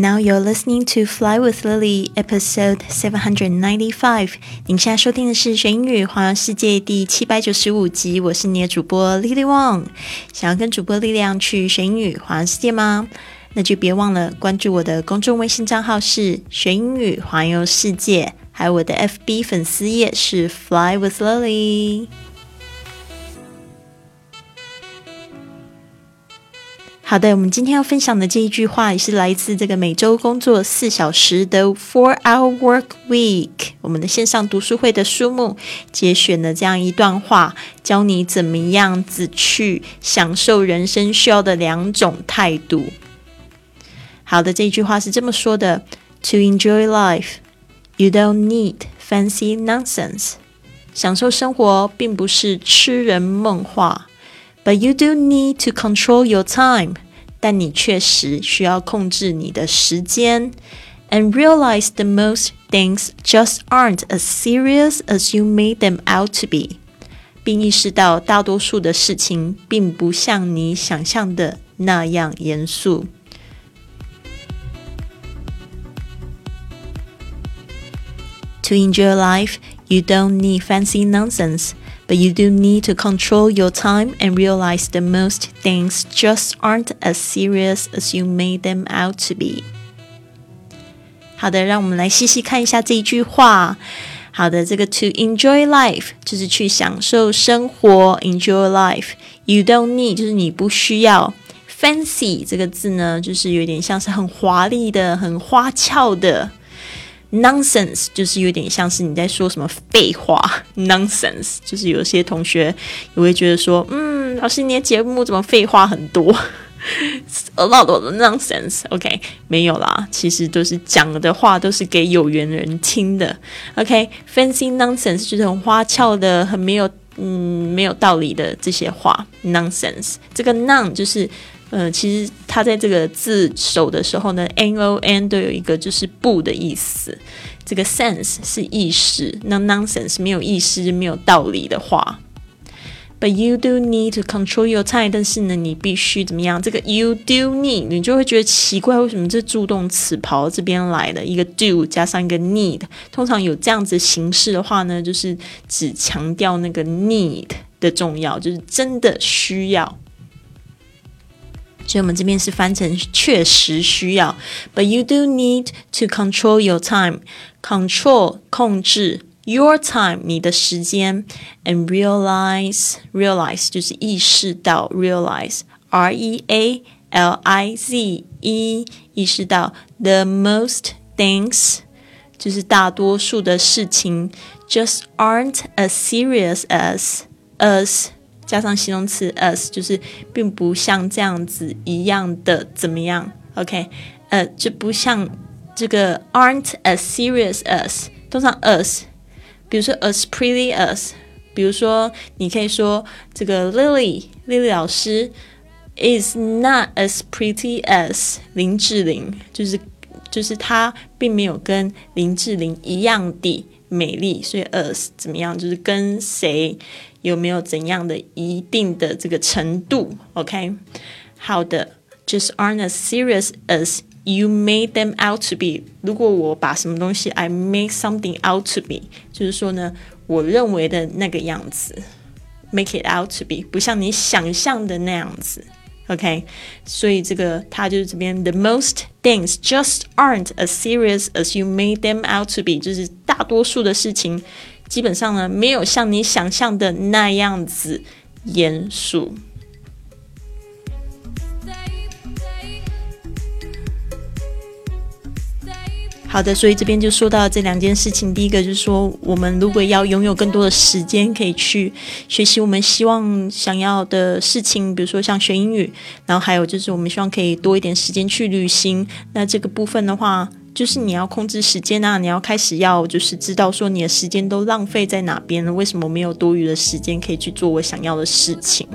Now you're listening to Fly with Lily, episode seven hundred ninety-five。您现在收听的是学英语环游世界第七百九十五集。我是你的主播 Lily Wong。想要跟主播力量去学英语环游世界吗？那就别忘了关注我的公众微信账号是学英语环游世界，还有我的 FB 粉丝页是 Fly with Lily。好的，我们今天要分享的这一句话也是来自这个每周工作四小时的 Four Hour Work Week，我们的线上读书会的书目节选的这样一段话，教你怎么样子去享受人生需要的两种态度。好的，这一句话是这么说的：To enjoy life, you don't need fancy nonsense。享受生活并不是痴人梦话。But you do need to control your time，但你确实需要控制你的时间。And realize the most things just aren't as serious as you made them out to be，并意识到大多数的事情并不像你想象的那样严肃。To enjoy life, you don't need fancy nonsense. But you do need to control your time and realize that most things just aren't as serious as you made them out to be. 好的，让我们来细细看一下这一句话。好的，这个 to enjoy life 就是去享受生活，enjoy life。You don't need 就是你不需要。Fancy 这个字呢，就是有点像是很华丽的、很花俏的。 Nonsense 就是有点像是你在说什么废话。Nonsense 就是有些同学也会觉得说，嗯，老师你的节目怎么废话很多？A lot of nonsense。OK，没有啦，其实都是讲的话都是给有缘人听的。OK，fancy nonsense 就是很花俏的、很没有嗯没有道理的这些话。Nonsense 这个 non 就是。呃，其实它在这个字首的时候呢，n o n 都有一个就是不的意思。这个 sense 是意识，那 nonsense 没有意识、没有道理的话。But you do need to control your time，但是呢，你必须怎么样？这个 you do need，你就会觉得奇怪，为什么这助动词跑到这边来的？一个 do 加上一个 need，通常有这样子形式的话呢，就是只强调那个 need 的重要，就是真的需要。所以我们这边是翻成确实需要，but you do need to control your time. Control 控制 your time 你的时间，and realize realize 就是意识到 realize R E A L I Z E 意识到 the most things 就是大多数的事情 just aren't as serious as as 加上形容词 as，就是并不像这样子一样的怎么样？OK，呃，就不像这个 aren't as serious as，通常 as，比如说 as pretty as，比如说你可以说这个 Lily，Lily 老师 is not as pretty as 林志玲，就是就是她并没有跟林志玲一样的美丽，所以 as 怎么样，就是跟谁。有没有怎样的一定的这个程度？OK，好的，just aren't as serious as you made them out to be。如果我把什么东西，I make something out to be，就是说呢，我认为的那个样子，make it out to be，不像你想象的那样子。OK，所以这个它就是这边，the most things just aren't as serious as you made them out to be，就是大多数的事情。 基本上呢，没有像你想象的那样子严肃。好的，所以这边就说到这两件事情。第一个就是说，我们如果要拥有更多的时间，可以去学习我们希望想要的事情，比如说像学英语，然后还有就是我们希望可以多一点时间去旅行。那这个部分的话。就是你要控制时间啊，你要开始要就是知道说你的时间都浪费在哪边了，为什么没有多余的时间可以去做我想要的事情？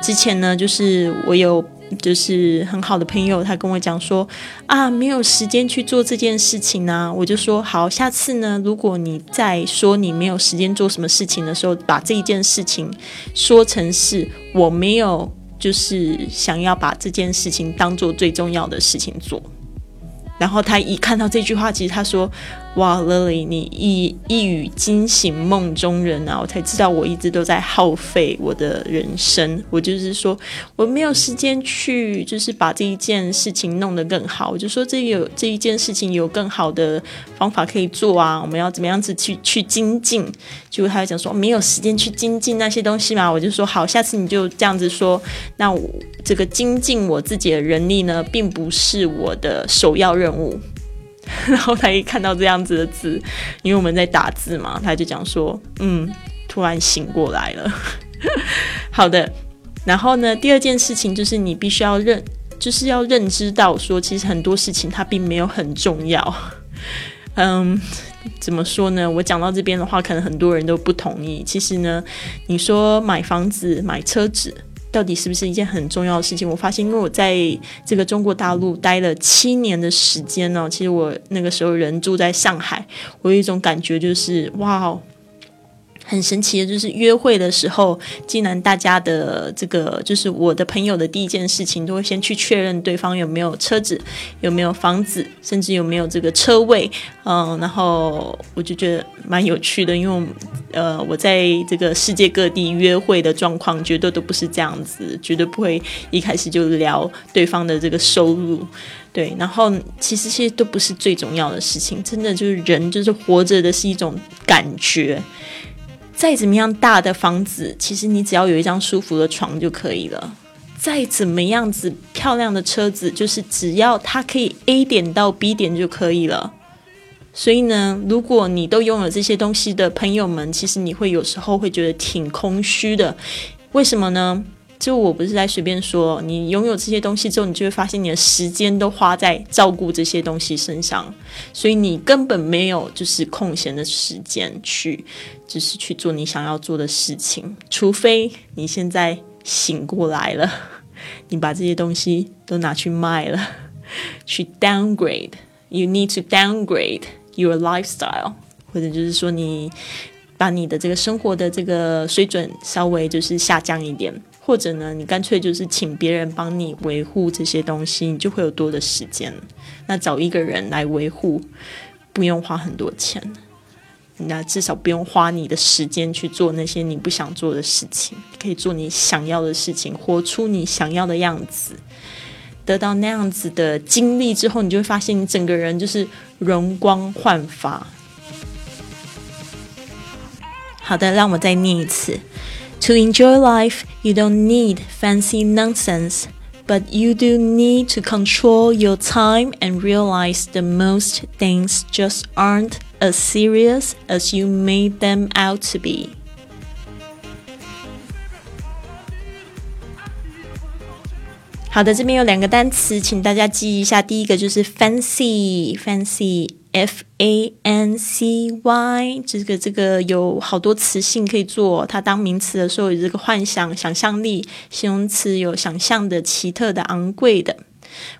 之前呢，就是我有就是很好的朋友，他跟我讲说啊，没有时间去做这件事情呢，我就说好，下次呢，如果你在说你没有时间做什么事情的时候，把这一件事情说成是我没有就是想要把这件事情当做最重要的事情做。然后他一看到这句话，其实他说：“哇，Lily，你一一语惊醒梦中人啊！”我才知道我一直都在耗费我的人生。我就是说，我没有时间去，就是把这一件事情弄得更好。我就说，这有这一件事情有更好的方法可以做啊！我们要怎么样子去去精进？结果他讲说没有时间去精进那些东西嘛。我就说好，下次你就这样子说。那我这个精进我自己的人力呢，并不是我的首要任务。然后他一看到这样子的字，因为我们在打字嘛，他就讲说：“嗯，突然醒过来了。”好的。然后呢，第二件事情就是你必须要认，就是要认知到说，其实很多事情它并没有很重要。嗯，怎么说呢？我讲到这边的话，可能很多人都不同意。其实呢，你说买房子、买车子。到底是不是一件很重要的事情？我发现，因为我在这个中国大陆待了七年的时间呢，其实我那个时候人住在上海，我有一种感觉，就是哇。很神奇的就是约会的时候，竟然大家的这个就是我的朋友的第一件事情，都会先去确认对方有没有车子、有没有房子，甚至有没有这个车位。嗯，然后我就觉得蛮有趣的，因为呃，我在这个世界各地约会的状况，绝对都不是这样子，绝对不会一开始就聊对方的这个收入。对，然后其实这些都不是最重要的事情，真的就是人就是活着的是一种感觉。再怎么样大的房子，其实你只要有一张舒服的床就可以了。再怎么样子漂亮的车子，就是只要它可以 A 点到 B 点就可以了。所以呢，如果你都拥有这些东西的朋友们，其实你会有时候会觉得挺空虚的。为什么呢？就我不是在随便说，你拥有这些东西之后，你就会发现你的时间都花在照顾这些东西身上，所以你根本没有就是空闲的时间去，就是去做你想要做的事情。除非你现在醒过来了，你把这些东西都拿去卖了，去 downgrade。You need to downgrade your lifestyle，或者就是说你把你的这个生活的这个水准稍微就是下降一点。或者呢，你干脆就是请别人帮你维护这些东西，你就会有多的时间。那找一个人来维护，不用花很多钱，那至少不用花你的时间去做那些你不想做的事情，可以做你想要的事情，活出你想要的样子。得到那样子的经历之后，你就会发现你整个人就是容光焕发。好的，让我再念一次。To enjoy life, you don't need fancy nonsense, but you do need to control your time and realize that most things just aren't as serious as you made them out to be. 好的，F A N C Y，这个这个有好多词性可以做。它当名词的时候有这个幻想、想象力；形容词有想象的、奇特的、昂贵的；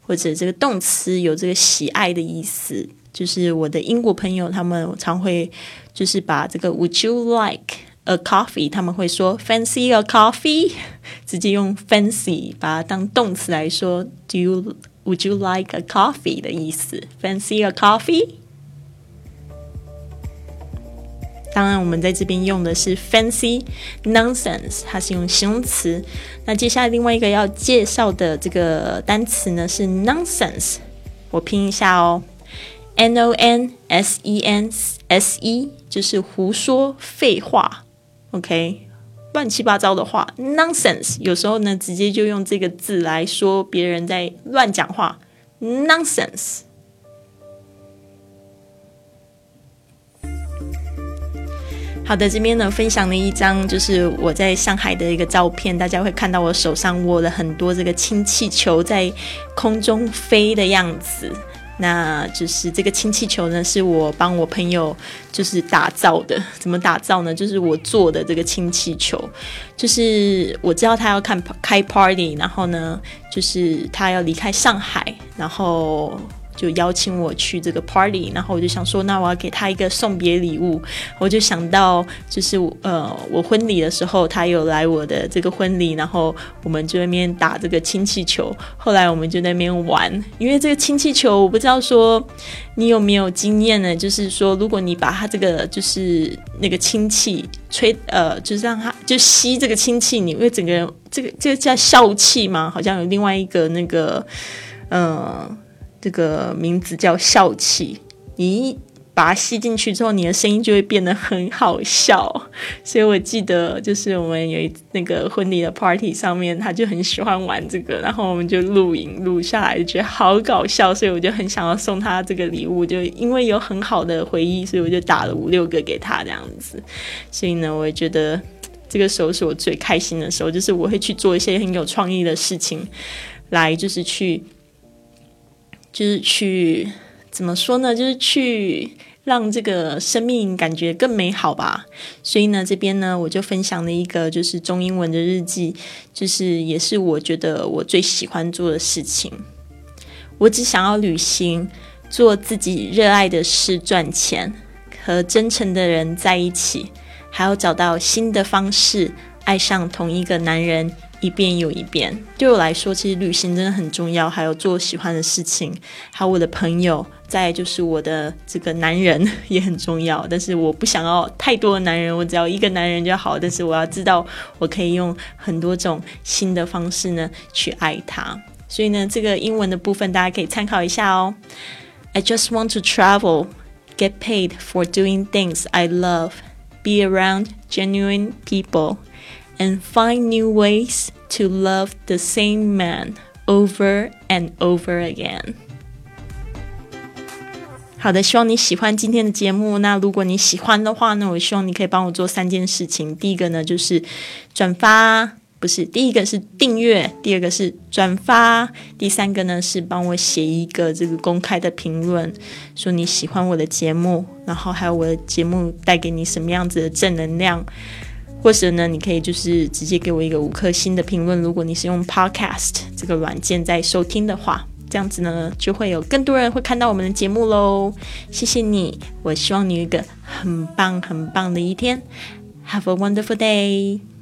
或者这个动词有这个喜爱的意思。就是我的英国朋友，他们常会就是把这个 Would you like a coffee？他们会说 Fancy a coffee？直接用 fancy 把它当动词来说。Do you Would you like a coffee 的意思？Fancy a coffee？当然，我们在这边用的是 fancy nonsense，它是用形容词。那接下来另外一个要介绍的这个单词呢是 nonsense，我拼一下哦，n o n s e n s e，就是胡说废话。OK。乱七八糟的话，nonsense。有时候呢，直接就用这个字来说别人在乱讲话，nonsense。好的，这边呢分享了一张就是我在上海的一个照片，大家会看到我手上握了很多这个氢气球在空中飞的样子。那就是这个氢气球呢，是我帮我朋友就是打造的。怎么打造呢？就是我做的这个氢气球，就是我知道他要看开 party，然后呢，就是他要离开上海，然后就邀请我去这个 party，然后我就想说，那我要给他一个送别礼物，我就想到就是呃，我婚礼的时候他有来我的这个婚礼，然后我们就那边打这个氢气球，后来我们就那边玩，因为这个氢气球我不知道说你有没有经验呢？就是说，如果你把它这个就是那个氢气吹呃，就是让它就吸这个氢气，你会整个人这个这个叫笑气吗？好像有另外一个那个嗯。这个名字叫笑气，你把它吸进去之后，你的声音就会变得很好笑。所以我记得，就是我们有一那个婚礼的 party 上面，他就很喜欢玩这个，然后我们就录影录下来，觉得好搞笑。所以我就很想要送他这个礼物，就因为有很好的回忆，所以我就打了五六个给他这样子。所以呢，我也觉得这个时候是我最开心的时候，就是我会去做一些很有创意的事情，来就是去。就是去怎么说呢？就是去让这个生命感觉更美好吧。所以呢，这边呢，我就分享了一个就是中英文的日记，就是也是我觉得我最喜欢做的事情。我只想要旅行，做自己热爱的事，赚钱，和真诚的人在一起，还要找到新的方式爱上同一个男人。一遍又一遍，对我来说，其实旅行真的很重要。还有做喜欢的事情，还有我的朋友，再就是我的这个男人也很重要。但是我不想要太多的男人，我只要一个男人就好。但是我要知道，我可以用很多种新的方式呢去爱他。所以呢，这个英文的部分大家可以参考一下哦。I just want to travel, get paid for doing things I love, be around genuine people. And find new ways to love the same man over and over again. 好的，希望你喜欢今天的节目。那如果你喜欢的话呢，我希望你可以帮我做三件事情。第一个呢，就是转发，不是第一个是订阅，第二个是转发，第三个呢是帮我写一个这个公开的评论，说你喜欢我的节目，然后还有我的节目带给你什么样子的正能量。或者呢，你可以就是直接给我一个五颗星的评论。如果你是用 Podcast 这个软件在收听的话，这样子呢，就会有更多人会看到我们的节目喽。谢谢你，我希望你有一个很棒很棒的一天。Have a wonderful day.